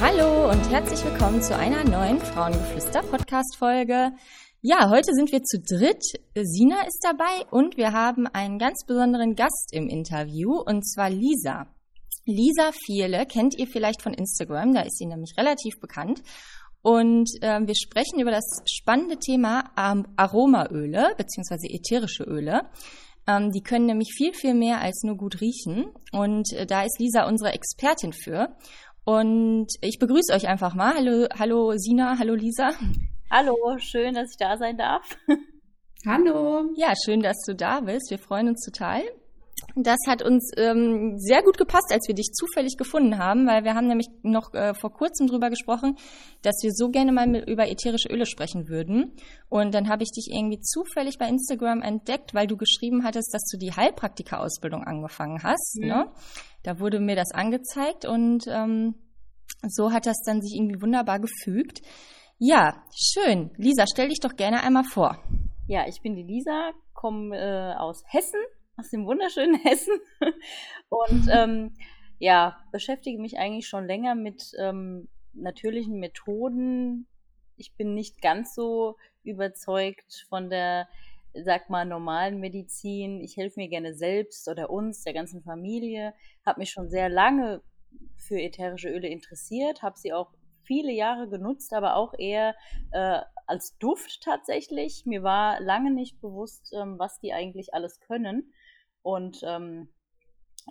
Hallo und herzlich willkommen zu einer neuen Frauengeflüster-Podcast-Folge. Ja, heute sind wir zu dritt. Sina ist dabei und wir haben einen ganz besonderen Gast im Interview und zwar Lisa. Lisa Vierle kennt ihr vielleicht von Instagram, da ist sie nämlich relativ bekannt. Und äh, wir sprechen über das spannende Thema ähm, Aromaöle bzw. ätherische Öle. Ähm, die können nämlich viel, viel mehr als nur gut riechen. Und äh, da ist Lisa unsere Expertin für. Und ich begrüße euch einfach mal. Hallo, hallo Sina, hallo Lisa. Hallo, schön, dass ich da sein darf. Hallo. Ja, schön, dass du da bist. Wir freuen uns total. Das hat uns ähm, sehr gut gepasst, als wir dich zufällig gefunden haben, weil wir haben nämlich noch äh, vor kurzem drüber gesprochen, dass wir so gerne mal mit, über ätherische Öle sprechen würden. Und dann habe ich dich irgendwie zufällig bei Instagram entdeckt, weil du geschrieben hattest, dass du die Heilpraktika-Ausbildung angefangen hast. Mhm. Ne? Da wurde mir das angezeigt und ähm, so hat das dann sich irgendwie wunderbar gefügt. Ja, schön. Lisa, stell dich doch gerne einmal vor. Ja, ich bin die Lisa, komme äh, aus Hessen, aus dem wunderschönen Hessen und ähm, ja, beschäftige mich eigentlich schon länger mit ähm, natürlichen Methoden. Ich bin nicht ganz so überzeugt von der sag mal, normalen Medizin. Ich helfe mir gerne selbst oder uns, der ganzen Familie. Habe mich schon sehr lange für ätherische Öle interessiert, habe sie auch viele Jahre genutzt, aber auch eher äh, als Duft tatsächlich. Mir war lange nicht bewusst, ähm, was die eigentlich alles können. Und ähm,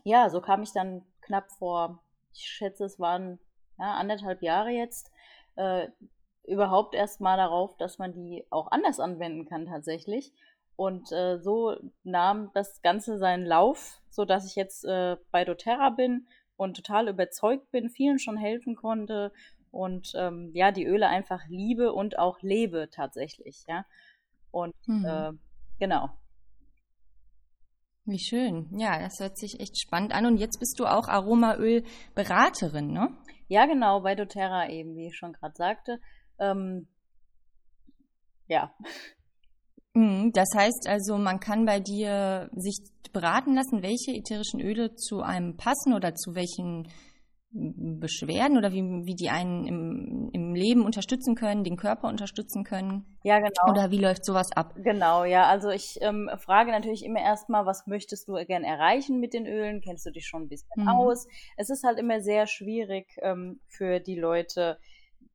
ja, so kam ich dann knapp vor, ich schätze, es waren ja, anderthalb Jahre jetzt, äh, überhaupt erst mal darauf, dass man die auch anders anwenden kann tatsächlich. Und äh, so nahm das Ganze seinen Lauf, so dass ich jetzt äh, bei doTERRA bin und total überzeugt bin, vielen schon helfen konnte und ähm, ja, die Öle einfach liebe und auch lebe tatsächlich, ja. Und mhm. äh, genau. Wie schön. Ja, das hört sich echt spannend an. Und jetzt bist du auch Aromaöl-Beraterin, ne? Ja, genau, bei doTERRA eben, wie ich schon gerade sagte. Ähm, ja. Mhm, das heißt also, man kann bei dir sich beraten lassen, welche ätherischen Öle zu einem passen oder zu welchen Beschwerden oder wie, wie die einen im, im Leben unterstützen können, den Körper unterstützen können. Ja, genau. Oder wie läuft sowas ab? Genau, ja. Also ich ähm, frage natürlich immer erstmal, was möchtest du gern erreichen mit den Ölen? Kennst du dich schon ein bisschen mhm. aus? Es ist halt immer sehr schwierig ähm, für die Leute,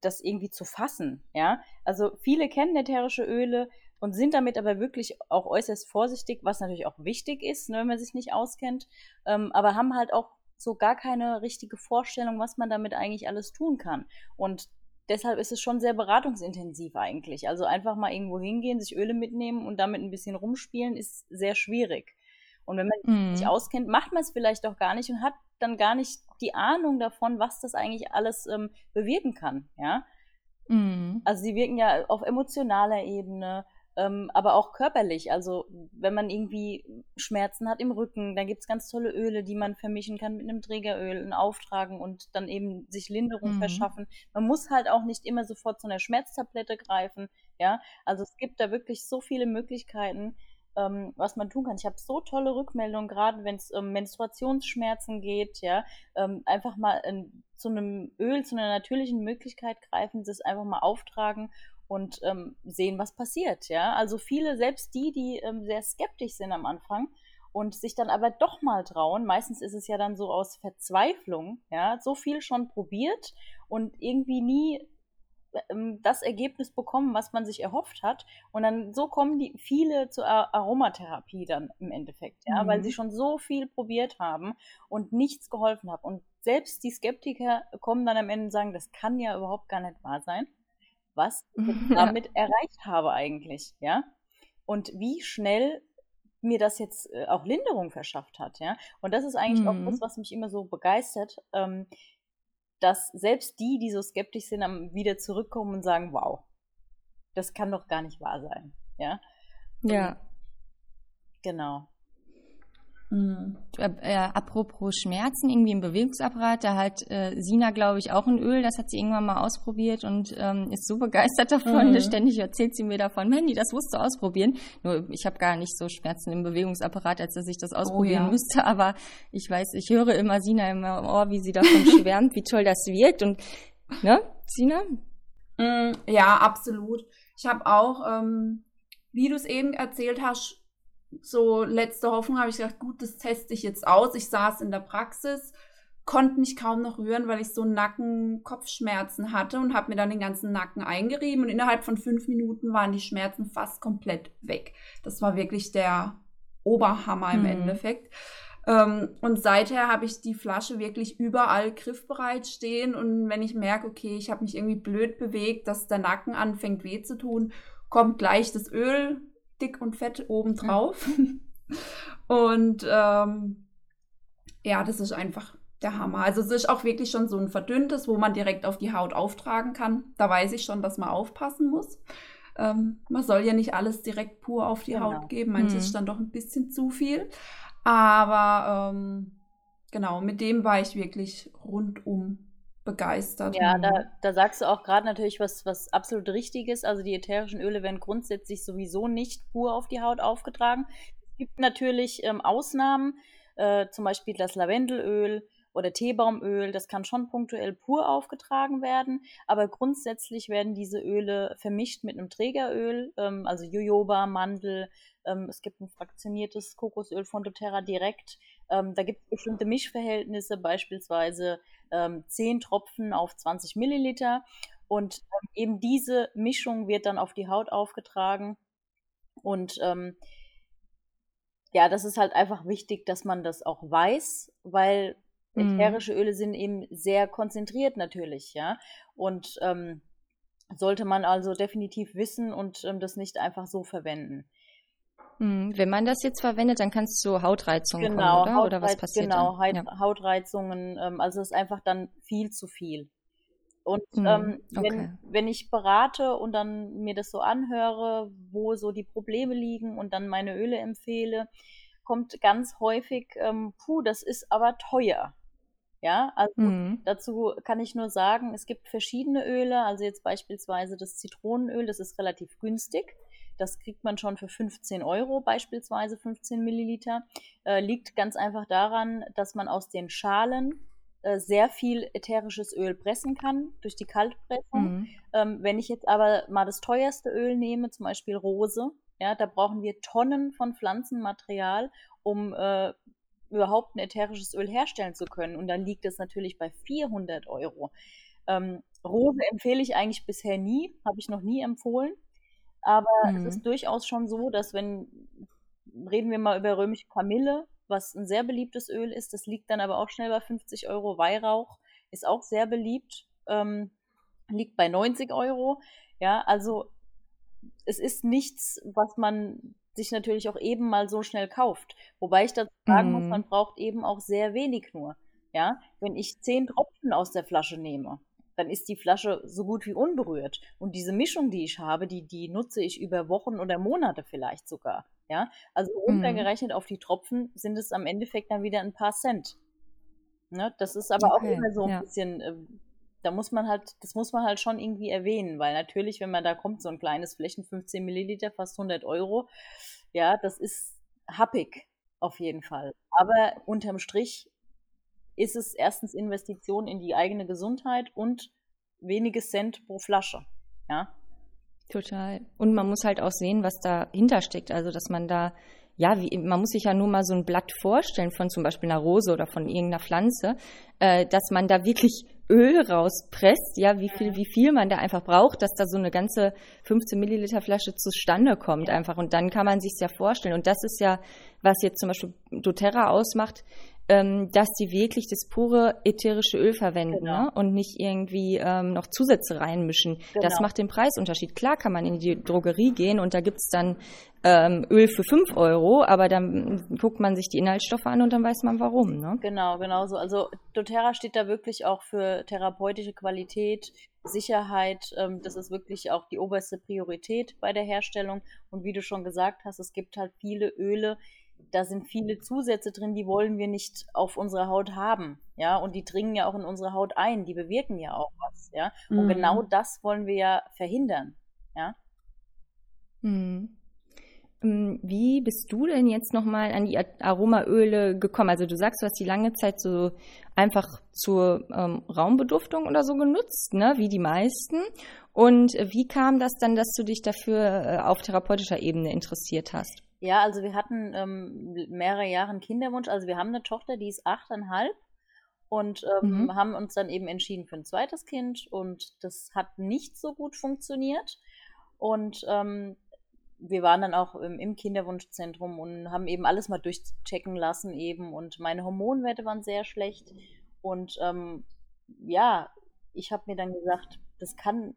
das irgendwie zu fassen, ja. Also viele kennen ätherische Öle, und sind damit aber wirklich auch äußerst vorsichtig, was natürlich auch wichtig ist, ne, wenn man sich nicht auskennt, ähm, aber haben halt auch so gar keine richtige Vorstellung, was man damit eigentlich alles tun kann. Und deshalb ist es schon sehr beratungsintensiv eigentlich. Also einfach mal irgendwo hingehen, sich Öle mitnehmen und damit ein bisschen rumspielen, ist sehr schwierig. Und wenn man sich mhm. auskennt, macht man es vielleicht auch gar nicht und hat dann gar nicht die Ahnung davon, was das eigentlich alles ähm, bewirken kann. Ja. Mhm. Also sie wirken ja auf emotionaler Ebene, ähm, aber auch körperlich. Also wenn man irgendwie Schmerzen hat im Rücken, dann gibt es ganz tolle Öle, die man vermischen kann mit einem Trägeröl und auftragen und dann eben sich Linderung mhm. verschaffen. Man muss halt auch nicht immer sofort zu einer Schmerztablette greifen. Ja, also es gibt da wirklich so viele Möglichkeiten, ähm, was man tun kann. Ich habe so tolle Rückmeldungen, gerade wenn es um Menstruationsschmerzen geht, ja, ähm, einfach mal in, zu einem Öl, zu einer natürlichen Möglichkeit greifen, das einfach mal auftragen und ähm, sehen, was passiert. Ja, also viele, selbst die, die ähm, sehr skeptisch sind am Anfang und sich dann aber doch mal trauen. Meistens ist es ja dann so aus Verzweiflung, ja, so viel schon probiert und irgendwie nie ähm, das Ergebnis bekommen, was man sich erhofft hat. Und dann so kommen die viele zur Aromatherapie dann im Endeffekt, ja, mhm. weil sie schon so viel probiert haben und nichts geholfen hat. Und selbst die Skeptiker kommen dann am Ende und sagen, das kann ja überhaupt gar nicht wahr sein was ich damit erreicht habe eigentlich, ja. Und wie schnell mir das jetzt äh, auch Linderung verschafft hat, ja. Und das ist eigentlich mhm. auch das, was mich immer so begeistert, ähm, dass selbst die, die so skeptisch sind, wieder zurückkommen und sagen, wow, das kann doch gar nicht wahr sein, ja. Ja. Genau. Mhm. Äh, apropos Schmerzen, irgendwie im Bewegungsapparat, da hat äh, Sina, glaube ich, auch ein Öl, das hat sie irgendwann mal ausprobiert und ähm, ist so begeistert davon. Mhm. Ständig erzählt sie mir davon, Mandy, das musst du ausprobieren. Nur ich habe gar nicht so Schmerzen im Bewegungsapparat, als dass ich das ausprobieren oh, ja. müsste, aber ich weiß, ich höre immer Sina im Ohr, wie sie davon schwärmt, wie toll das wirkt. Und, ne, Sina? Mm, ja, absolut. Ich habe auch, ähm, wie du es eben erzählt hast, so letzte Hoffnung habe ich gedacht, gut, das teste ich jetzt aus. Ich saß in der Praxis, konnte mich kaum noch rühren, weil ich so Nacken-Kopfschmerzen hatte und habe mir dann den ganzen Nacken eingerieben und innerhalb von fünf Minuten waren die Schmerzen fast komplett weg. Das war wirklich der Oberhammer im mhm. Endeffekt. Ähm, und seither habe ich die Flasche wirklich überall griffbereit stehen und wenn ich merke, okay, ich habe mich irgendwie blöd bewegt, dass der Nacken anfängt weh zu tun, kommt gleich das Öl dick und fett obendrauf. Ja. und ähm, ja, das ist einfach der Hammer. Also es ist auch wirklich schon so ein verdünntes, wo man direkt auf die Haut auftragen kann. Da weiß ich schon, dass man aufpassen muss. Ähm, man soll ja nicht alles direkt pur auf die genau. Haut geben. Manches mhm. ist dann doch ein bisschen zu viel. Aber ähm, genau, mit dem war ich wirklich rundum begeistert. Ja, da, mhm. da sagst du auch gerade natürlich was, was absolut richtig ist. Also die ätherischen Öle werden grundsätzlich sowieso nicht pur auf die Haut aufgetragen. Es gibt natürlich ähm, Ausnahmen, äh, zum Beispiel das Lavendelöl oder Teebaumöl, das kann schon punktuell pur aufgetragen werden, aber grundsätzlich werden diese Öle vermischt mit einem Trägeröl, ähm, also Jojoba, Mandel, ähm, es gibt ein fraktioniertes Kokosöl von doTERRA direkt. Ähm, da gibt es bestimmte Mischverhältnisse, beispielsweise ähm, 10 Tropfen auf 20 Milliliter. Und ähm, eben diese Mischung wird dann auf die Haut aufgetragen. Und ähm, ja, das ist halt einfach wichtig, dass man das auch weiß, weil mhm. ätherische Öle sind eben sehr konzentriert natürlich, ja. Und ähm, sollte man also definitiv wissen und ähm, das nicht einfach so verwenden. Hm, wenn man das jetzt verwendet, dann kannst du Hautreizungen genau, kommen, oder? oder was passiert genau, dann? Genau, ja. Hautreizungen, ähm, also es ist einfach dann viel zu viel. Und hm, ähm, okay. wenn, wenn ich berate und dann mir das so anhöre, wo so die Probleme liegen und dann meine Öle empfehle, kommt ganz häufig, ähm, puh, das ist aber teuer. Ja, also mhm. dazu kann ich nur sagen, es gibt verschiedene Öle, also jetzt beispielsweise das Zitronenöl, das ist relativ günstig. Das kriegt man schon für 15 Euro beispielsweise, 15 Milliliter. Äh, liegt ganz einfach daran, dass man aus den Schalen äh, sehr viel ätherisches Öl pressen kann durch die Kaltpressung. Mhm. Ähm, wenn ich jetzt aber mal das teuerste Öl nehme, zum Beispiel Rose, ja, da brauchen wir Tonnen von Pflanzenmaterial, um äh, überhaupt ein ätherisches Öl herstellen zu können. Und dann liegt es natürlich bei 400 Euro. Ähm, Rose empfehle ich eigentlich bisher nie, habe ich noch nie empfohlen. Aber mhm. es ist durchaus schon so, dass wenn, reden wir mal über römische Kamille, was ein sehr beliebtes Öl ist, das liegt dann aber auch schnell bei 50 Euro. Weihrauch ist auch sehr beliebt, ähm, liegt bei 90 Euro. Ja, also es ist nichts, was man sich natürlich auch eben mal so schnell kauft. Wobei ich dazu sagen mhm. muss, man braucht eben auch sehr wenig nur. Ja, wenn ich zehn Tropfen aus der Flasche nehme, dann ist die Flasche so gut wie unberührt. Und diese Mischung, die ich habe, die, die nutze ich über Wochen oder Monate vielleicht sogar. Ja, also runtergerechnet mhm. auf die Tropfen sind es am Endeffekt dann wieder ein paar Cent. Ne? Das ist aber okay. auch immer so ein ja. bisschen, äh, da muss man halt, das muss man halt schon irgendwie erwähnen, weil natürlich, wenn man da kommt, so ein kleines Flächen, 15 Milliliter, fast 100 Euro, ja, das ist happig auf jeden Fall. Aber unterm Strich ist es erstens Investition in die eigene Gesundheit und wenige Cent pro Flasche. Ja. Total. Und man muss halt auch sehen, was dahinter steckt. Also, dass man da, ja, wie, man muss sich ja nur mal so ein Blatt vorstellen von zum Beispiel einer Rose oder von irgendeiner Pflanze, äh, dass man da wirklich Öl rauspresst, ja, wie viel, wie viel man da einfach braucht, dass da so eine ganze 15 Milliliter Flasche zustande kommt einfach. Und dann kann man sich ja vorstellen. Und das ist ja, was jetzt zum Beispiel doTERRA ausmacht, ähm, dass die wirklich das pure ätherische Öl verwenden Genau. ne? und nicht irgendwie ähm, noch Zusätze reinmischen. Das Genau. macht den Preisunterschied. Klar kann man in die Drogerie gehen und da gibt's dann ähm, Öl für 5 Euro, aber dann guckt man sich die Inhaltsstoffe an und dann weiß man warum. Ne? Genau, genau so. Also doTERRA steht da wirklich auch für therapeutische Qualität, Sicherheit. Ähm, das ist wirklich auch die oberste Priorität bei der Herstellung. Und wie du schon gesagt hast, es gibt halt viele Öle, da sind viele Zusätze drin, die wollen wir nicht auf unserer Haut haben. Ja, und die dringen ja auch in unsere Haut ein, die bewirken ja auch was. Ja, und Mhm. genau das wollen wir ja verhindern. Ja. Hm. Ähm, Wie bist du denn jetzt nochmal an die Aromaöle gekommen? Also du sagst, du hast die lange Zeit so einfach zur ähm, Raumbeduftung oder so genutzt, ne? Wie die meisten. Und wie kam das dann, dass du dich dafür äh, auf therapeutischer Ebene interessiert hast? Ja, also wir hatten ähm, mehrere Jahre einen Kinderwunsch. Also wir haben eine Tochter, die ist achteinhalb und ähm, Mhm. haben uns dann eben entschieden für ein zweites Kind und das hat nicht so gut funktioniert. Und ähm, wir waren dann auch im, im Kinderwunschzentrum und haben eben alles mal durchchecken lassen eben und meine Hormonwerte waren sehr schlecht und ähm, ja, ich habe mir dann gesagt, das kann,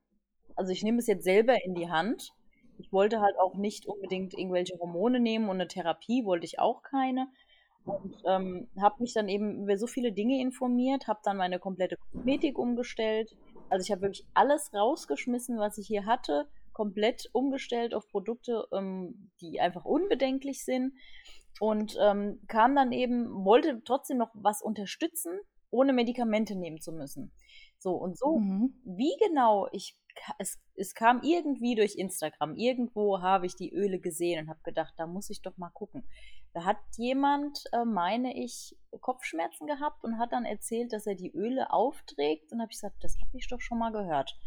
also ich nehme es jetzt selber in die Hand. Ich wollte halt auch nicht unbedingt irgendwelche Hormone nehmen und eine Therapie wollte ich auch keine. Und ähm, habe mich dann eben über so viele Dinge informiert, habe dann meine komplette Kosmetik umgestellt. Also ich habe wirklich alles rausgeschmissen, was ich hier hatte, komplett umgestellt auf Produkte, ähm, die einfach unbedenklich sind. Und ähm, kam dann eben, wollte trotzdem noch was unterstützen, ohne Medikamente nehmen zu müssen. So und so Mhm. wie genau ich es, es kam irgendwie durch Instagram. Irgendwo habe ich die Öle gesehen und habe gedacht, da muss ich doch mal gucken. Da hat jemand, äh, meine ich, Kopfschmerzen gehabt und hat dann erzählt, dass er die Öle aufträgt. Und habe ich gesagt, das habe ich doch schon mal gehört.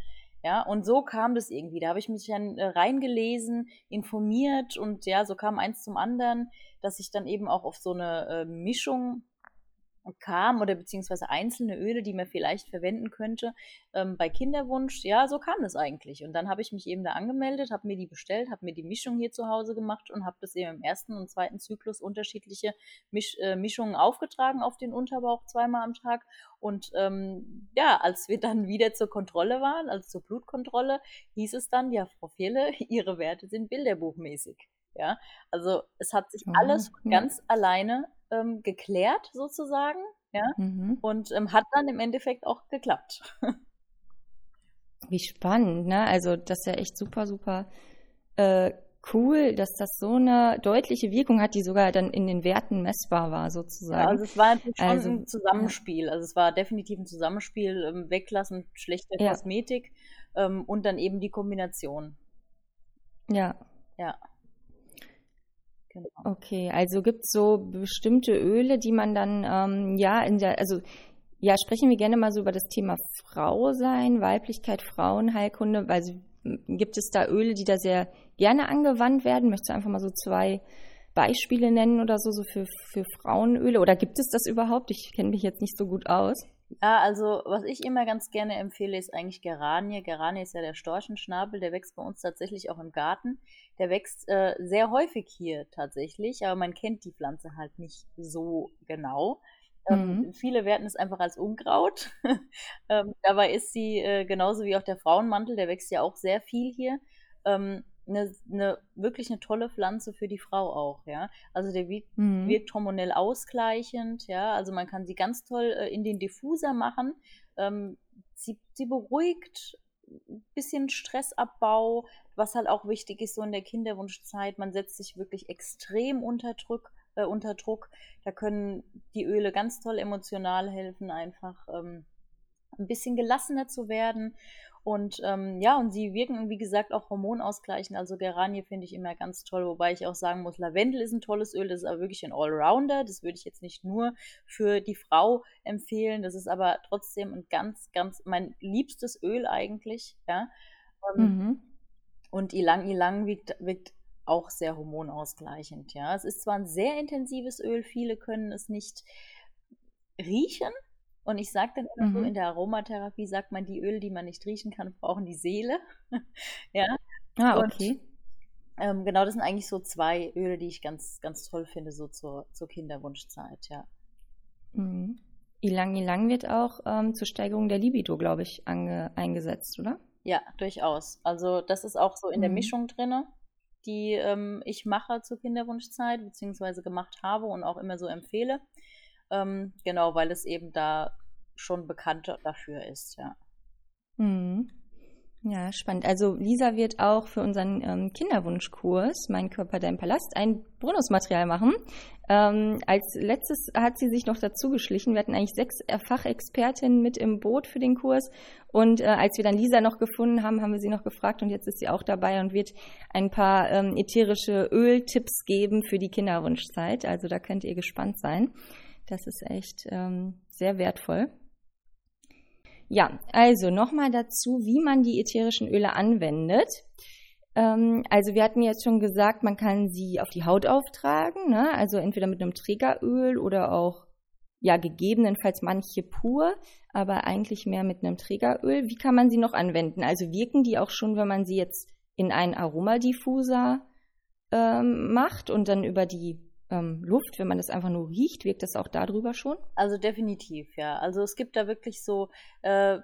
Ja, und so kam das irgendwie. Da habe ich mich dann äh, reingelesen, informiert und ja, so kam eins zum anderen, dass ich dann eben auch auf so eine äh, Mischung kam oder beziehungsweise einzelne Öle, die man vielleicht verwenden könnte ähm, bei Kinderwunsch. Ja, so kam das eigentlich. Und dann habe ich mich eben da angemeldet, habe mir die bestellt, habe mir die Mischung hier zu Hause gemacht und habe das eben im ersten und zweiten Zyklus unterschiedliche Misch äh, Mischungen aufgetragen auf den Unterbauch zweimal am Tag. Und ähm, ja, als wir dann wieder zur Kontrolle waren, also zur Blutkontrolle, hieß es dann, ja, Frau Fehle, Ihre Werte sind bilderbuchmäßig. Ja, also es hat sich alles ja. ganz alleine ähm, geklärt sozusagen, ja, Mhm. und ähm, hat dann im Endeffekt auch geklappt. Wie spannend, ne? Also das ist ja echt super, super äh, cool, dass das so eine deutliche Wirkung hat, die sogar dann in den Werten messbar war, Ja, sozusagen. also es war natürlich schon Also, ein Zusammenspiel. Also es war definitiv ein Zusammenspiel, ähm, weglassen schlechter Ja. Kosmetik ähm, und dann eben die Kombination. Ja, Ja. Genau. okay. Also gibt's so bestimmte Öle, die man dann, ähm, ja, in der, also ja, sprechen wir gerne mal so über das Thema Frau sein, Weiblichkeit, Frauenheilkunde. Also gibt es da Öle, die da sehr gerne angewandt werden? Möchtest du einfach mal so zwei Beispiele nennen oder so, so für, für Frauenöle? Oder gibt es das überhaupt? Ich kenne mich jetzt nicht so gut aus. Ja, also was ich immer ganz gerne empfehle, ist eigentlich Geranie. Geranie ist ja der Storchenschnabel, der wächst bei uns tatsächlich auch im Garten. Der wächst äh, sehr häufig hier tatsächlich, aber man kennt die Pflanze halt nicht so genau. Ähm, Mhm. Viele werten es einfach als Unkraut. ähm, dabei ist sie äh, genauso wie auch der Frauenmantel, der wächst ja auch sehr viel hier. Ähm, eine, eine wirklich eine tolle Pflanze für die Frau auch, ja. Also der wirkt Mhm. wirkt hormonell ausgleichend, ja, also man kann sie ganz toll äh, in den Diffuser machen. Ähm, sie, sie beruhigt ein bisschen Stressabbau, was halt auch wichtig ist so in der Kinderwunschzeit. Man setzt sich wirklich extrem unter Druck, äh, unter Druck. Da können die Öle ganz toll emotional helfen, einfach ähm, ein bisschen gelassener zu werden. Und ähm, ja, und sie wirken, wie gesagt, auch hormonausgleichend. Also Geranie finde ich immer ganz toll, wobei ich auch sagen muss, Lavendel ist ein tolles Öl, das ist aber wirklich ein Allrounder. Das würde ich jetzt nicht nur für die Frau empfehlen. Das ist aber trotzdem ein ganz, ganz mein liebstes Öl eigentlich, ja. Ähm, Mhm. und Ilang Ilang wirkt, wirkt auch sehr hormonausgleichend, ja. Es ist zwar ein sehr intensives Öl, viele können es nicht riechen. Und ich sage dann immer so, Mhm. in der Aromatherapie sagt man, die Öle, die man nicht riechen kann, brauchen die Seele. ja. Ah, Und okay. ähm, genau, das sind eigentlich so zwei Öle, die ich ganz, ganz toll finde, so zur, zur Kinderwunschzeit, ja. Mhm. Ilang Ilang wird auch ähm, zur Steigerung der Libido, glaube ich, eingesetzt, oder? Ja, durchaus. Also das ist auch so in mhm. der Mischung drin, die ähm, ich mache zur Kinderwunschzeit, beziehungsweise gemacht habe und auch immer so empfehle. Ähm, genau, weil es eben da schon bekannter dafür ist, ja. Mhm. Ja, spannend. Also Lisa wird auch für unseren ähm, Kinderwunschkurs Mein Körper, dein Palast ein Bonusmaterial machen. Ähm, als letztes hat sie sich noch dazu geschlichen. Wir hatten eigentlich sechs Fachexpertinnen mit im Boot für den Kurs. Und äh, als wir dann Lisa noch gefunden haben, haben wir sie noch gefragt und jetzt ist sie auch dabei und wird ein paar ähm, ätherische Öltipps geben für die Kinderwunschzeit. Also da könnt ihr gespannt sein. Das ist echt ähm, sehr wertvoll. Ja, also nochmal dazu, wie man die ätherischen Öle anwendet. Ähm, also wir hatten jetzt schon gesagt, man kann sie auf die Haut auftragen, ne? also entweder mit einem Trägeröl oder auch ja gegebenenfalls manche pur, aber eigentlich mehr mit einem Trägeröl. Wie kann man sie noch anwenden? Also wirken die auch schon, wenn man sie jetzt in einen Aromadiffuser ähm, macht und dann über die ähm, Luft, wenn man das einfach nur riecht, wirkt das auch darüber schon? Also definitiv, ja. Also es gibt da wirklich so, äh,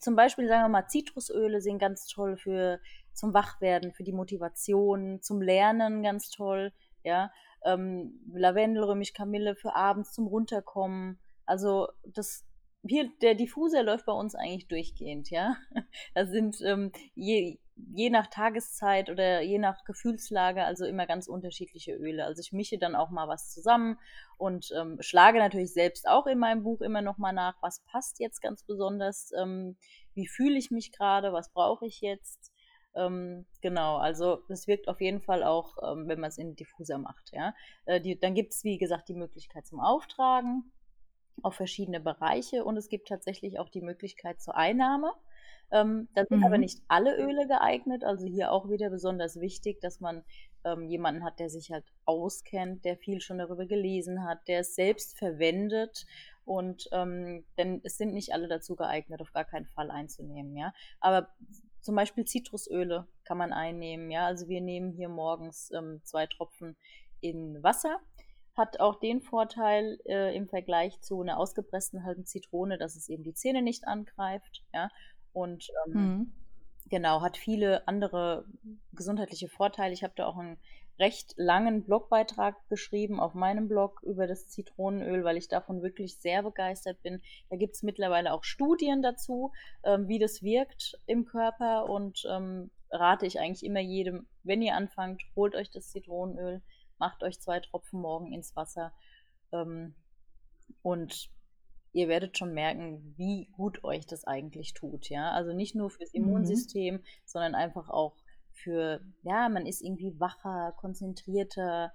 zum Beispiel sagen wir mal, Zitrusöle sind ganz toll für zum Wachwerden, für die Motivation, zum Lernen ganz toll, ja. Ähm, Lavendel, Römisch Kamille für abends zum Runterkommen. Also das hier, der Diffuser läuft bei uns eigentlich durchgehend, ja. Da sind ähm, je, je nach Tageszeit oder je nach Gefühlslage also immer ganz unterschiedliche Öle. Also ich mische dann auch mal was zusammen und ähm, schlage natürlich selbst auch in meinem Buch immer noch mal nach, was passt jetzt ganz besonders, ähm, wie fühle ich mich gerade, was brauche ich jetzt. Ähm, genau, also das wirkt auf jeden Fall auch, ähm, wenn man es in Diffuser macht. Ja? Äh, die, dann gibt es, wie gesagt, die Möglichkeit zum Auftragen auf verschiedene Bereiche und es gibt tatsächlich auch die Möglichkeit zur Einnahme. Ähm, da sind mhm. aber nicht alle Öle geeignet. Also hier auch wieder besonders wichtig, dass man ähm, jemanden hat, der sich halt auskennt, der viel schon darüber gelesen hat, der es selbst verwendet. Und ähm, denn es sind nicht alle dazu geeignet, auf gar keinen Fall einzunehmen, ja. Aber zum Beispiel Zitrusöle kann man einnehmen, ja. Also wir nehmen hier morgens ähm, zwei Tropfen in Wasser hat auch den Vorteil äh, im Vergleich zu einer ausgepressten halben Zitrone, dass es eben die Zähne nicht angreift. Ja? Und ähm, mhm. genau, hat viele andere gesundheitliche Vorteile. Ich habe da auch einen recht langen Blogbeitrag geschrieben auf meinem Blog über das Zitronenöl, weil ich davon wirklich sehr begeistert bin. Da gibt es mittlerweile auch Studien dazu, ähm, wie das wirkt im Körper und ähm, rate ich eigentlich immer jedem, wenn ihr anfangt, holt euch das Zitronenöl, macht euch zwei Tropfen morgen ins Wasser ähm, und ihr werdet schon merken, wie gut euch das eigentlich tut, ja. Also nicht nur fürs mhm. Immunsystem, mhm. sondern einfach auch für, ja, man ist irgendwie wacher, konzentrierter,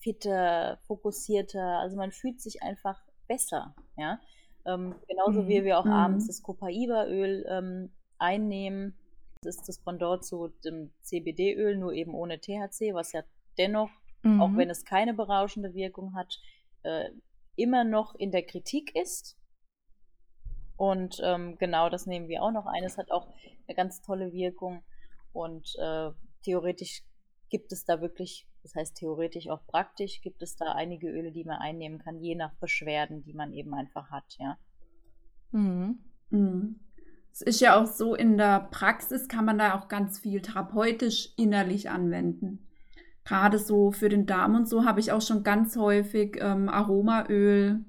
fitter, fokussierter. Also man fühlt sich einfach besser, ja. Ähm, genauso mhm. wie wir auch mhm. abends das Copaiba-Öl ähm, einnehmen. Das ist das Pendant zu dem CBD-Öl, nur eben ohne THC, was ja dennoch, auch mhm. wenn es keine berauschende Wirkung hat, äh, immer noch in der Kritik ist. Und ähm, genau das nehmen wir auch noch ein. Es hat auch eine ganz tolle Wirkung. Und äh, theoretisch gibt es da wirklich, das heißt theoretisch auch praktisch, gibt es da einige Öle, die man einnehmen kann, je nach Beschwerden, die man eben einfach hat, ja. Mhm. Mhm. Es ist ja auch so, in der Praxis kann man da auch ganz viel therapeutisch innerlich anwenden gerade so für den Darm und so habe ich auch schon ganz häufig ähm, Aromaöl,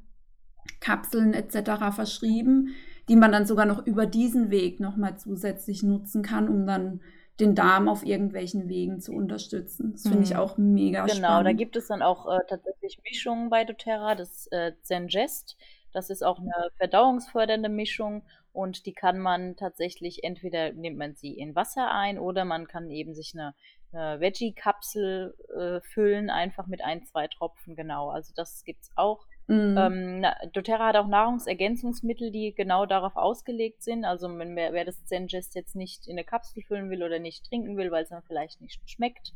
Kapseln etc. verschrieben, die man dann sogar noch über diesen Weg nochmal zusätzlich nutzen kann, um dann den Darm auf irgendwelchen Wegen zu unterstützen. Das finde ich mhm. auch mega genau, spannend. Genau, da gibt es dann auch äh, tatsächlich Mischungen bei doTERRA, das äh, Zengest. Das ist auch eine verdauungsfördernde Mischung und die kann man tatsächlich, entweder nimmt man sie in Wasser ein oder man kann eben sich eine eine Veggie-Kapsel äh, füllen, einfach mit ein, zwei Tropfen, genau. Also das gibt es auch. Mhm. Ähm, doTERRA hat auch Nahrungsergänzungsmittel, die genau darauf ausgelegt sind. Also wenn wer, wer das Zengest jetzt nicht in eine Kapsel füllen will oder nicht trinken will, weil es dann vielleicht nicht schmeckt,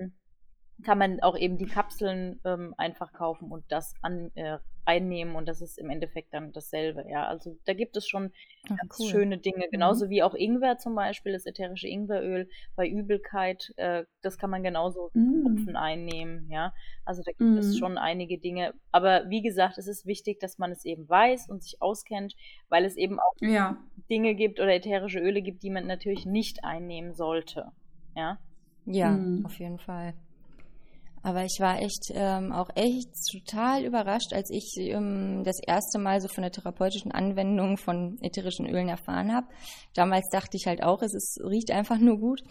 ähm, kann man auch eben die Kapseln ähm, einfach kaufen und das an, äh, einnehmen und das ist im Endeffekt dann dasselbe. Ja, also da gibt es schon Ach, ganz cool. schöne Dinge, genauso mhm. wie auch Ingwer zum Beispiel, das ätherische Ingweröl bei Übelkeit, äh, das kann man genauso mhm. Tropfen einnehmen. Ja, also da gibt mhm. es schon einige Dinge. Aber wie gesagt, es ist wichtig, dass man es eben weiß und sich auskennt, weil es eben auch ja. Dinge gibt oder ätherische Öle gibt, die man natürlich nicht einnehmen sollte. Ja. Ja, mhm. auf jeden Fall. Aber ich war echt ähm, auch echt total überrascht, als ich ähm, das erste Mal so von der therapeutischen Anwendung von ätherischen Ölen erfahren habe. Damals dachte ich halt auch, es ist, riecht einfach nur gut.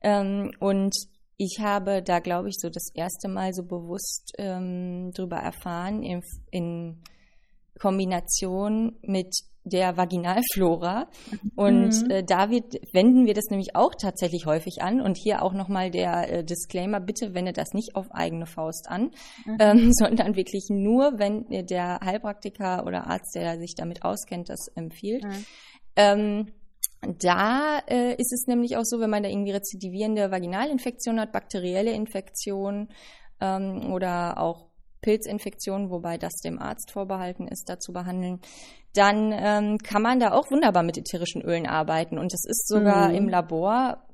Ähm, und ich habe da, glaube ich, so das erste Mal so bewusst ähm, drüber erfahren in, in Kombination mit der Vaginalflora. Und mhm. äh, da wird, wenden wir das nämlich auch tatsächlich häufig an. Und hier auch nochmal der äh, Disclaimer, bitte wende das nicht auf eigene Faust an, mhm. ähm, sondern wirklich nur, wenn äh, der Heilpraktiker oder Arzt, der sich damit auskennt, das empfiehlt. Mhm. Ähm, da äh, ist es nämlich auch so, wenn man da irgendwie rezidivierende Vaginalinfektion hat, bakterielle Infektion ähm, oder auch Pilzinfektionen, wobei das dem Arzt vorbehalten ist, da zu behandeln, dann ähm, kann man da auch wunderbar mit ätherischen Ölen arbeiten. Und das ist sogar mhm. im Labor,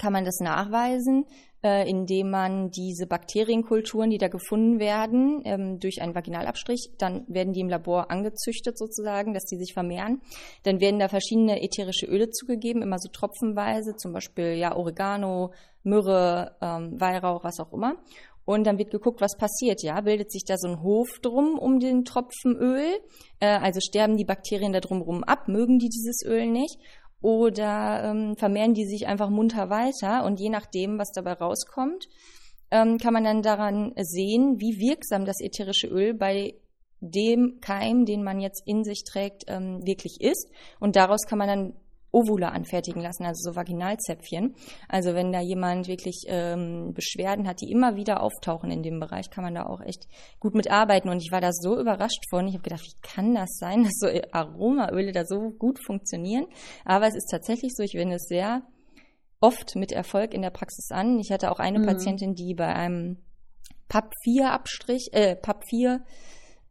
kann man das nachweisen, äh, indem man diese Bakterienkulturen, die da gefunden werden, ähm, durch einen Vaginalabstrich, dann werden die im Labor angezüchtet sozusagen, dass die sich vermehren. Dann werden da verschiedene ätherische Öle zugegeben, immer so tropfenweise, zum Beispiel ja Oregano, Myrrhe, ähm, Weihrauch, was auch immer. Und dann wird geguckt, was passiert. Ja, bildet sich da so ein Hof drum um den Tropfen Öl? Äh, also sterben die Bakterien da drumherum ab? Mögen die dieses Öl nicht? Oder ähm, vermehren die sich einfach munter weiter? Und je nachdem, was dabei rauskommt, ähm, kann man dann daran sehen, wie wirksam das ätherische Öl bei dem Keim, den man jetzt in sich trägt, ähm, wirklich ist. Und daraus kann man dann Ovula anfertigen lassen, also so Vaginalzäpfchen. Also wenn da jemand wirklich ähm, Beschwerden hat, die immer wieder auftauchen in dem Bereich, kann man da auch echt gut mitarbeiten. Und ich war da so überrascht von. Ich habe gedacht, wie kann das sein, dass so Aromaöle da so gut funktionieren? Aber es ist tatsächlich so, ich wende es sehr oft mit Erfolg in der Praxis an. Ich hatte auch eine mhm. Patientin, die bei einem PAP-4-Abstrich, äh, PAP-4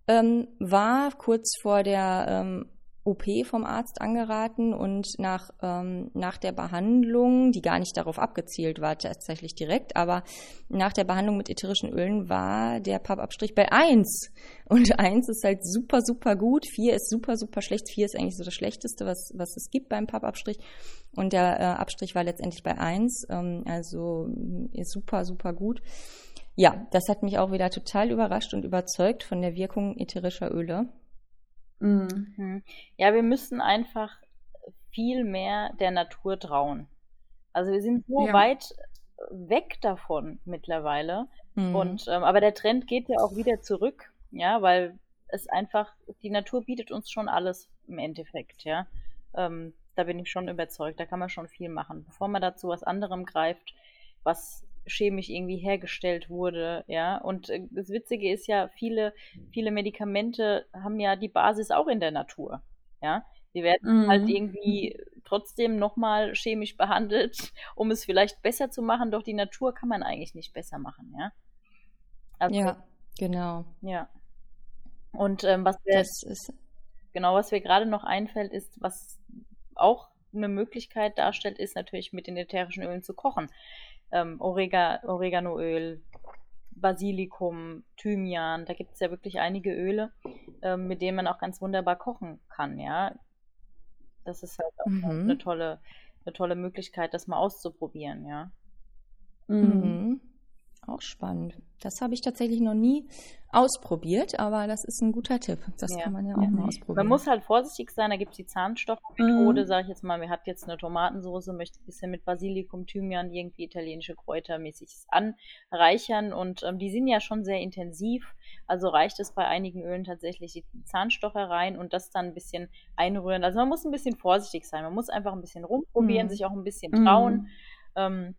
ähm, war, kurz vor der ähm, OP vom Arzt angeraten und nach, ähm, nach der Behandlung, die gar nicht darauf abgezielt war, tatsächlich direkt, aber nach der Behandlung mit ätherischen Ölen war der Pappabstrich bei 1. Und 1 ist halt super, super gut, 4 ist super, super schlecht, 4 ist eigentlich so das Schlechteste, was, was es gibt beim Pappabstrich. Und der äh, Abstrich war letztendlich bei 1, ähm, also ist super, super gut. Ja, das hat mich auch wieder total überrascht und überzeugt von der Wirkung ätherischer Öle. Mhm. Ja, wir müssen einfach viel mehr der Natur trauen. Also wir sind so ja. weit weg davon mittlerweile. Mhm. Und ähm, aber der Trend geht ja auch wieder zurück, ja, weil es einfach, die Natur bietet uns schon alles im Endeffekt, ja. Ähm, da bin ich schon überzeugt, da kann man schon viel machen. Bevor man dazu was anderem greift, was chemisch irgendwie hergestellt wurde, ja. Und äh, das Witzige ist ja, viele, viele Medikamente haben ja die Basis auch in der Natur, ja. Die werden mhm. halt irgendwie trotzdem nochmal chemisch behandelt, um es vielleicht besser zu machen, doch die Natur kann man eigentlich nicht besser machen, ja. Also, ja, genau. Ja. Und ähm, was wir, genau, was mir gerade noch einfällt, ist, was auch eine Möglichkeit darstellt, ist natürlich mit den ätherischen Ölen zu kochen ähm, Orega Oreganoöl, Basilikum, Thymian, da gibt es ja wirklich einige Öle, ähm, mit denen man auch ganz wunderbar kochen kann, ja. Das ist halt auch mhm. eine tolle, eine tolle Möglichkeit, das mal auszuprobieren, ja. Mhm. Auch spannend. Das habe ich tatsächlich noch nie ausprobiert, aber das ist ein guter Tipp. Das ja. kann man ja auch ja. mal ausprobieren. Man muss halt vorsichtig sein, da gibt es die Zahnstoffmethode, mhm. sage ich jetzt mal, wir hat jetzt eine Tomatensauce, möchte ein bisschen mit Basilikum, Thymian, irgendwie italienische Kräuter mäßig anreichern und ähm, die sind ja schon sehr intensiv, also reicht es bei einigen Ölen tatsächlich die Zahnstocher rein und das dann ein bisschen einrühren. Also man muss ein bisschen vorsichtig sein, man muss einfach ein bisschen rumprobieren, mhm. sich auch ein bisschen trauen. Mhm. Ähm,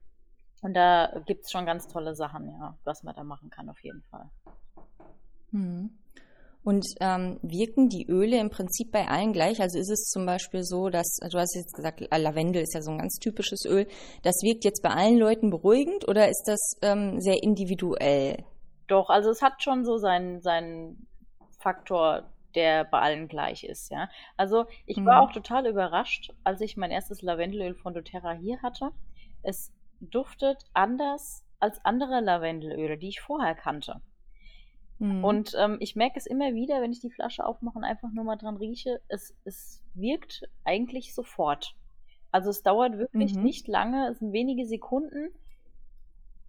und da gibt es schon ganz tolle Sachen, ja, was man da machen kann, auf jeden Fall. Hm. Und ähm, wirken die Öle im Prinzip bei allen gleich? Also ist es zum Beispiel so, dass, du hast jetzt gesagt, Lavendel ist ja so ein ganz typisches Öl, das wirkt jetzt bei allen Leuten beruhigend oder ist das ähm, sehr individuell? Doch, also es hat schon so seinen, seinen Faktor, der bei allen gleich ist, ja. Also ich war mhm. auch total überrascht, als ich mein erstes Lavendelöl von doTERRA hier hatte. Es duftet anders als andere Lavendelöle, die ich vorher kannte. Mhm. Und ähm, ich merke es immer wieder, wenn ich die Flasche aufmache und einfach nur mal dran rieche, es, es wirkt eigentlich sofort. Also es dauert wirklich mhm. nicht lange, es sind wenige Sekunden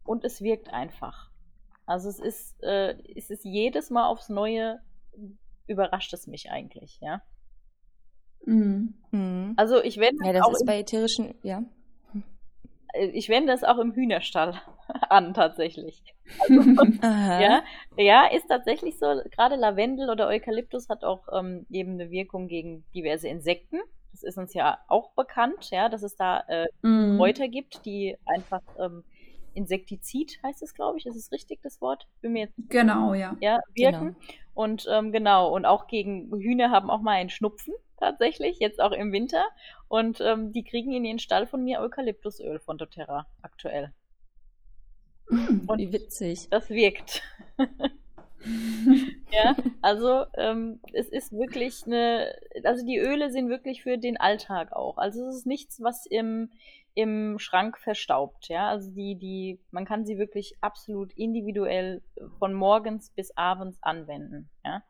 und es wirkt einfach. Also es ist, äh, es ist jedes Mal aufs Neue überrascht es mich eigentlich, ja. Mhm. Also ich wende ja, das auch ist bei ätherischen, ja. Äh, ich wende es auch im Hühnerstall an tatsächlich. Also, ja, ja, ist tatsächlich so. Gerade Lavendel oder Eukalyptus hat auch ähm, eben eine Wirkung gegen diverse Insekten. Das ist uns ja auch bekannt, ja, dass es da äh, mm. Kräuter gibt, die einfach ähm, Insektizid heißt es, glaube ich. Ist es richtig, das Wort? Bin mir jetzt genau, ja. Ja, wirken. Genau. Und ähm, genau, und auch gegen Hühner haben auch mal einen Schnupfen tatsächlich, jetzt auch im Winter. Und ähm, die kriegen in ihren Stall von mir Eukalyptusöl von doTERRA aktuell. Mm, und wie witzig. Das wirkt. ja, also ähm, es ist wirklich eine, also die Öle sind wirklich für den Alltag auch. Also es ist nichts, was im, im Schrank verstaubt, ja. Also die, die, man kann sie wirklich absolut individuell von morgens bis abends anwenden, ja.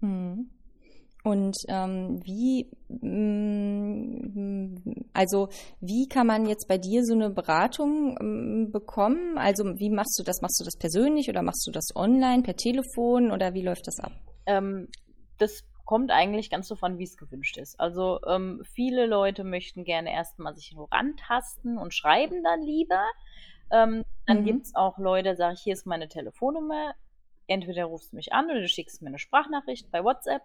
Mhm. Und ähm, wie, mm, also wie kann man jetzt bei dir so eine Beratung ähm, bekommen? Also wie machst du das? Machst du das persönlich oder machst du das online, per Telefon oder wie läuft das ab? Ähm, das kommt eigentlich ganz so von, wie es gewünscht ist. Also ähm, viele Leute möchten gerne erstmal sich nur rantasten und schreiben dann lieber. Ähm, dann mhm. gibt es auch Leute, sage ich, hier ist meine Telefonnummer. Entweder rufst du mich an oder du schickst mir eine Sprachnachricht bei WhatsApp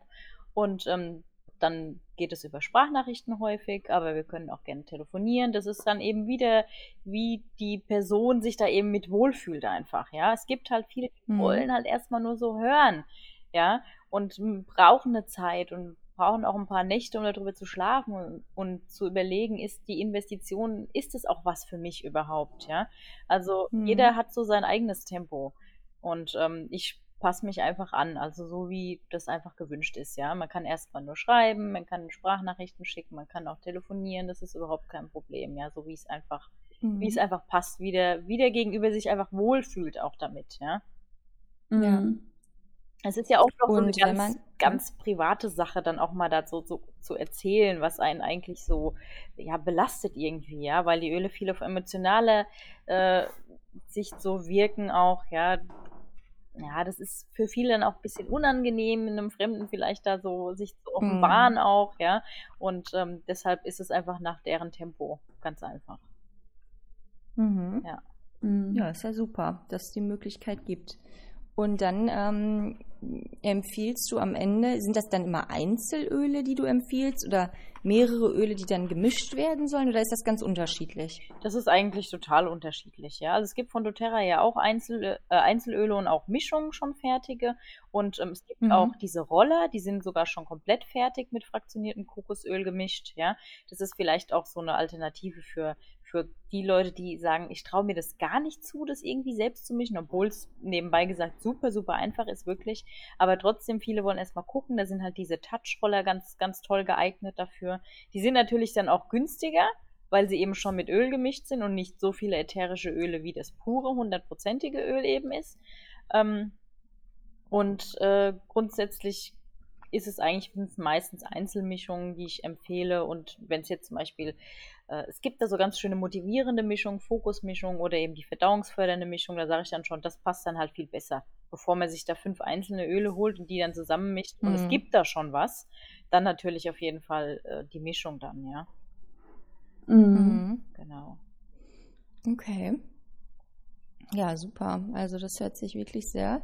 und ähm, dann geht es über Sprachnachrichten häufig, aber wir können auch gerne telefonieren. Das ist dann eben wieder, wie die Person sich da eben mit wohlfühlt einfach, ja. Es gibt halt viele, die mhm. wollen halt erstmal nur so hören, ja und brauchen eine Zeit und brauchen auch ein paar Nächte, um darüber zu schlafen und, und zu überlegen, ist die Investition, ist es auch was für mich überhaupt, ja? Also mhm. jeder hat so sein eigenes Tempo und ähm, ich passe mich einfach an, also so wie das einfach gewünscht ist, ja. Man kann erstmal nur schreiben, man kann Sprachnachrichten schicken, man kann auch telefonieren, das ist überhaupt kein Problem, ja, so wie es einfach, mhm. wie es mhm. einfach passt, wie der, wie der Gegenüber sich einfach wohlfühlt auch damit, ja. Ja. Es ist ja auch noch und so eine ganz, man, ganz private Sache, dann auch mal dazu so, zu erzählen, was einen eigentlich so ja, belastet irgendwie, ja, weil die Öle viel auf emotionale äh, Sicht so wirken auch, ja. Ja, das ist für viele dann auch ein bisschen unangenehm, in einem Fremden vielleicht da so sich zu offenbaren mm. auch, ja. Und ähm, deshalb ist es einfach nach deren Tempo, ganz einfach. Mhm. Ja. Mhm. Ja, ist ja super, dass es die Möglichkeit gibt. Und dann ähm, empfiehlst du am Ende, sind das dann immer Einzelöle, die du empfiehlst oder mehrere Öle, die dann gemischt werden sollen oder ist das ganz unterschiedlich? Das ist eigentlich total unterschiedlich, ja. Also es gibt von doTERRA ja auch Einzel, äh, Einzelöle und auch Mischungen schon fertige und ähm, es gibt mhm. auch diese Roller, die sind sogar schon komplett fertig mit fraktioniertem Kokosöl gemischt, ja. Das ist vielleicht auch so eine Alternative für für die Leute, die sagen, ich traue mir das gar nicht zu, das irgendwie selbst zu mischen, obwohl es nebenbei gesagt super, super einfach ist, wirklich. Aber trotzdem, viele wollen erstmal gucken. Da sind halt diese Touch-Roller ganz, ganz toll geeignet dafür. Die sind natürlich dann auch günstiger, weil sie eben schon mit Öl gemischt sind und nicht so viele ätherische Öle wie das pure, hundertprozentige Öl eben ist. Ähm, und äh, grundsätzlich ist es eigentlich meistens Einzelmischungen, die ich empfehle. Und wenn es jetzt zum Beispiel äh, es gibt da so ganz schöne motivierende Mischung, Fokusmischung oder eben die verdauungsfördernde Mischung. Da sage ich dann schon, das passt dann halt viel besser. Bevor man sich da fünf einzelne Öle holt und die dann zusammenmischt mhm. und es mhm. gibt da schon was, dann natürlich auf jeden Fall äh, die Mischung dann, ja. Mhm. mhm. Genau. Okay. Ja, super. Also das hört sich wirklich sehr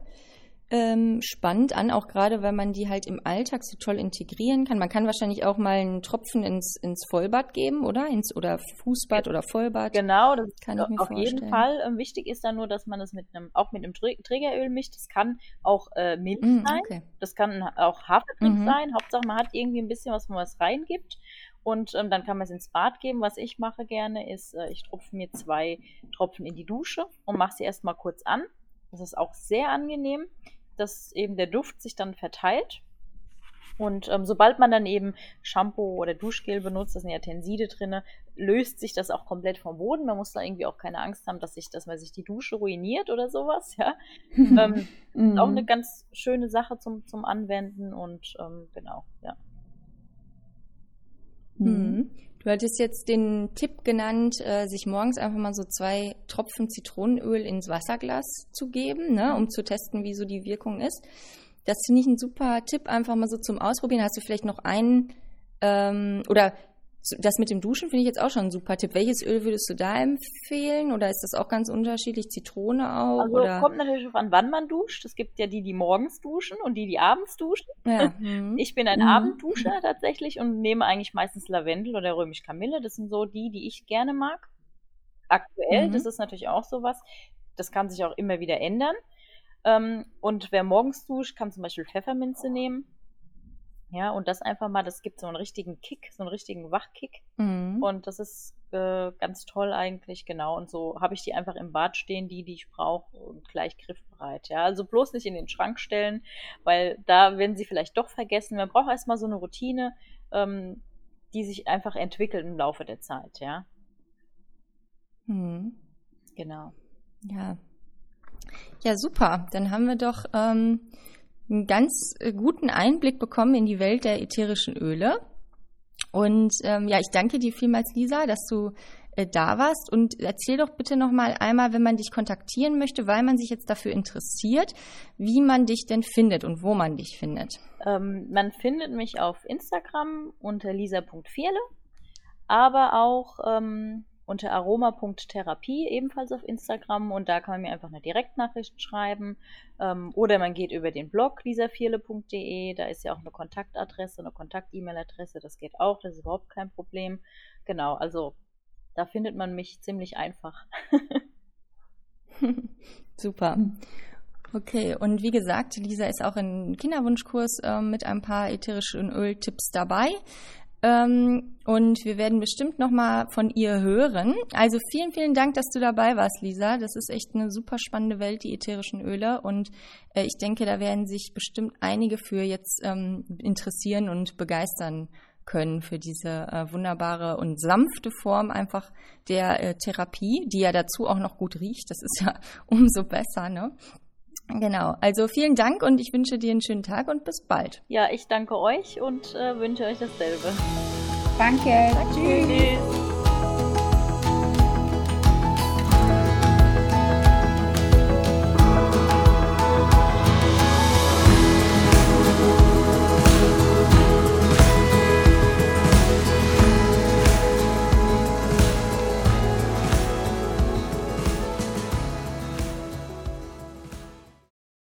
ähm, spannend an, auch gerade weil man die halt im Alltag so toll integrieren kann. Man kann wahrscheinlich auch mal einen Tropfen ins, ins Vollbad geben, oder? Ins, oder Fußbad oder Vollbad. Genau, das kann ich mir auf vorstellen. jeden Fall. Ähm, wichtig ist dann nur, dass man es mit einem, auch mit einem Trägeröl mischt. Das kann auch äh, Milch mm, sein. Okay. Das kann auch Haferflix mhm. sein. Hauptsache, man hat irgendwie ein bisschen was, wo man was reingibt. Und ähm, dann kann man es ins Bad geben. Was ich mache gerne ist, äh, ich tropfe mir zwei Tropfen in die Dusche und mache sie erstmal kurz an. Das ist auch sehr angenehm dass eben der Duft sich dann verteilt. Und ähm, sobald man dann eben Shampoo oder Duschgel benutzt, da sind ja Tenside drin, löst sich das auch komplett vom Boden. Man muss da irgendwie auch keine Angst haben, dass sich, dass man sich die Dusche ruiniert oder sowas, ja. ähm, mhm. Auch eine ganz schöne Sache zum, zum Anwenden und ähm, genau, ja. Mhm. Du hattest jetzt den Tipp genannt, äh, sich morgens einfach mal so zwei Tropfen Zitronenöl ins Wasserglas zu geben, ne, um zu testen, wie so die Wirkung ist. Das finde ich ein super Tipp, einfach mal so zum Ausprobieren. Hast du vielleicht noch einen ähm, oder das mit dem Duschen finde ich jetzt auch schon ein super Tipp. Welches Öl würdest du da empfehlen? Oder ist das auch ganz unterschiedlich? Zitrone auch? Also oder? kommt natürlich an, wann man duscht. Es gibt ja die, die morgens duschen und die, die abends duschen. Ja. Mhm. Ich bin ein mhm. Abendduscher tatsächlich und nehme eigentlich meistens Lavendel oder römisch Kamille. Das sind so die, die ich gerne mag. Aktuell, mhm. das ist natürlich auch sowas. Das kann sich auch immer wieder ändern. Ähm, und wer morgens duscht, kann zum Beispiel Pfefferminze nehmen ja, und das einfach mal, das gibt so einen richtigen Kick, so einen richtigen Wachkick. Mhm. Und das ist äh, ganz toll eigentlich, genau. Und so habe ich die einfach im Bad stehen, die, die ich brauche, und gleich griffbereit. Ja, also bloß nicht in den Schrank stellen, weil da werden sie vielleicht doch vergessen. Man braucht erstmal so eine Routine, ähm, die sich einfach entwickelt im Laufe der Zeit, ja. Mhm. Genau. Ja. Ja, super. Dann haben wir doch ähm, einen ganz äh, guten Einblick bekommen in die Welt der ätherischen Öle. Und ähm, ja, ich danke dir vielmals, Lisa, dass du äh, da warst. Und erzähl doch bitte noch mal einmal, wenn man dich kontaktieren möchte, weil man sich jetzt dafür interessiert, wie man dich denn findet und wo man dich findet. Ähm, man findet mich auf Instagram unter lisa.vierle, aber auch ähm, unter aroma.therapie, ebenfalls auf Instagram. Und da kann man mir einfach eine Direktnachricht schreiben. Ähm, oder man geht über den Blog lisafierle.de. Da ist ja auch eine Kontaktadresse, eine Kontakt-E-Mail-Adresse. Das geht auch, das ist überhaupt kein Problem. Genau, also da findet man mich ziemlich einfach. Super. Okay, und wie gesagt, Lisa ist auch in Kinderwunschkurs äh, mit ein paar ätherischen Öltipps dabei. Ähm, und wir werden bestimmt nochmal von ihr hören. Also vielen, vielen Dank, dass du dabei warst, Lisa. Das ist echt eine super spannende Welt, die ätherischen Öle. Und äh, ich denke, da werden sich bestimmt einige für jetzt ähm, interessieren und begeistern können für diese äh, wunderbare und sanfte Form einfach der äh, Therapie, die ja dazu auch noch gut riecht. Das ist ja umso besser, ne? Genau, also vielen Dank und ich wünsche dir einen schönen Tag und bis bald. Ja, ich danke euch und äh, wünsche euch dasselbe. Danke. Danke. Tschüss.